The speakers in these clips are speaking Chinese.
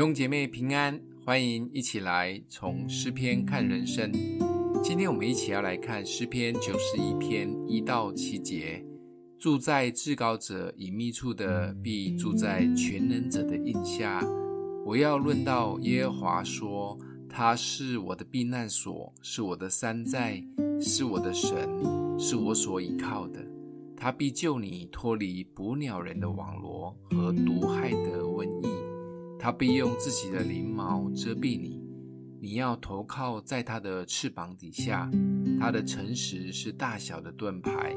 兄姐妹平安，欢迎一起来从诗篇看人生。今天我们一起要来看诗篇九十一篇一到七节。住在至高者隐秘处的，必住在全能者的荫下。我要论到耶和华说，他是我的避难所，是我的山寨，是我的神，是我所倚靠的。他必救你脱离捕鸟人的网罗和毒害的瘟疫。他必用自己的翎毛遮蔽你，你要投靠在他的翅膀底下。他的诚实是大小的盾牌，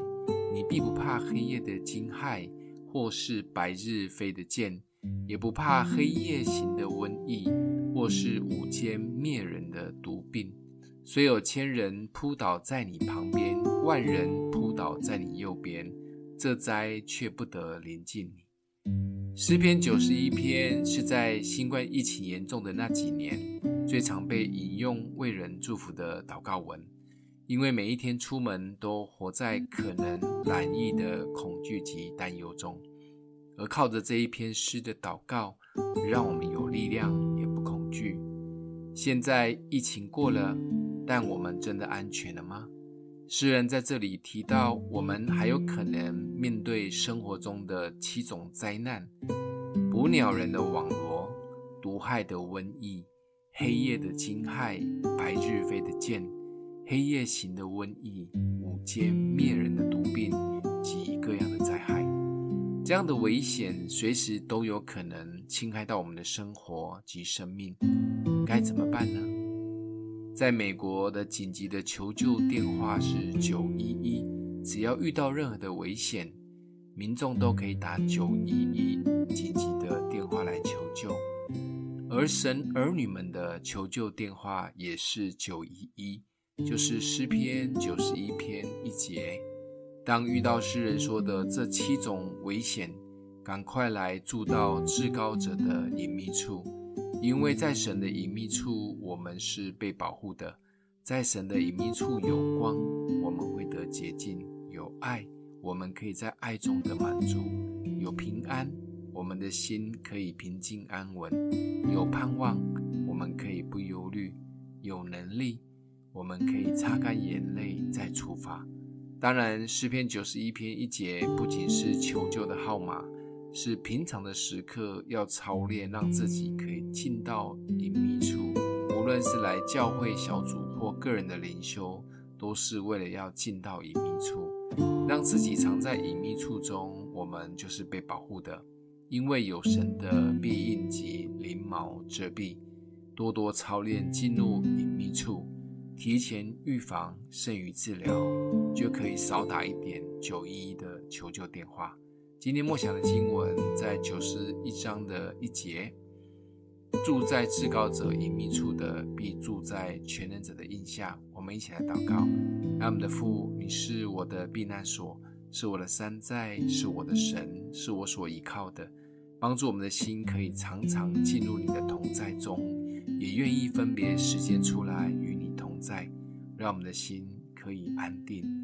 你必不怕黑夜的惊骇，或是白日飞的箭，也不怕黑夜行的瘟疫，或是午间灭人的毒病。虽有千人扑倒在你旁边，万人扑倒在你右边，这灾却不得临近你。诗篇九十一篇是在新冠疫情严重的那几年最常被引用为人祝福的祷告文，因为每一天出门都活在可能难疫的恐惧及担忧中，而靠着这一篇诗的祷告，让我们有力量，也不恐惧。现在疫情过了，但我们真的安全了吗？诗人在这里提到，我们还有可能面对生活中的七种灾难：捕鸟人的网罗、毒害的瘟疫、黑夜的惊骇、白日飞的箭、黑夜行的瘟疫、午间灭人的毒病及各样的灾害。这样的危险随时都有可能侵害到我们的生活及生命，该怎么办呢？在美国的紧急的求救电话是九一一，只要遇到任何的危险，民众都可以打九一一紧急的电话来求救。而神儿女们的求救电话也是九一一，就是诗篇九十一篇一节。当遇到诗人说的这七种危险，赶快来住到至高者的隐秘处。因为在神的隐秘处，我们是被保护的。在神的隐秘处有光，我们会得洁净；有爱，我们可以在爱中得满足；有平安，我们的心可以平静安稳；有盼望，我们可以不忧虑；有能力，我们可以擦干眼泪再出发。当然，诗篇九十一篇一节不仅是求救的号码。是平常的时刻要操练，让自己可以进到隐秘处。无论是来教会小组或个人的灵修，都是为了要进到隐秘处，让自己藏在隐秘处中。我们就是被保护的，因为有神的庇荫及灵毛遮蔽。多多操练进入隐秘处，提前预防胜于治疗，就可以少打一点九一一的求救电话。今天默想的经文在九十一章的一节，住在至高者隐秘处的，必住在全能者的荫下。我们一起来祷告：爱我们的父，你是我的避难所，是我的山寨，是我的神，是我所依靠的。帮助我们的心可以常常进入你的同在中，也愿意分别时间出来与你同在，让我们的心可以安定。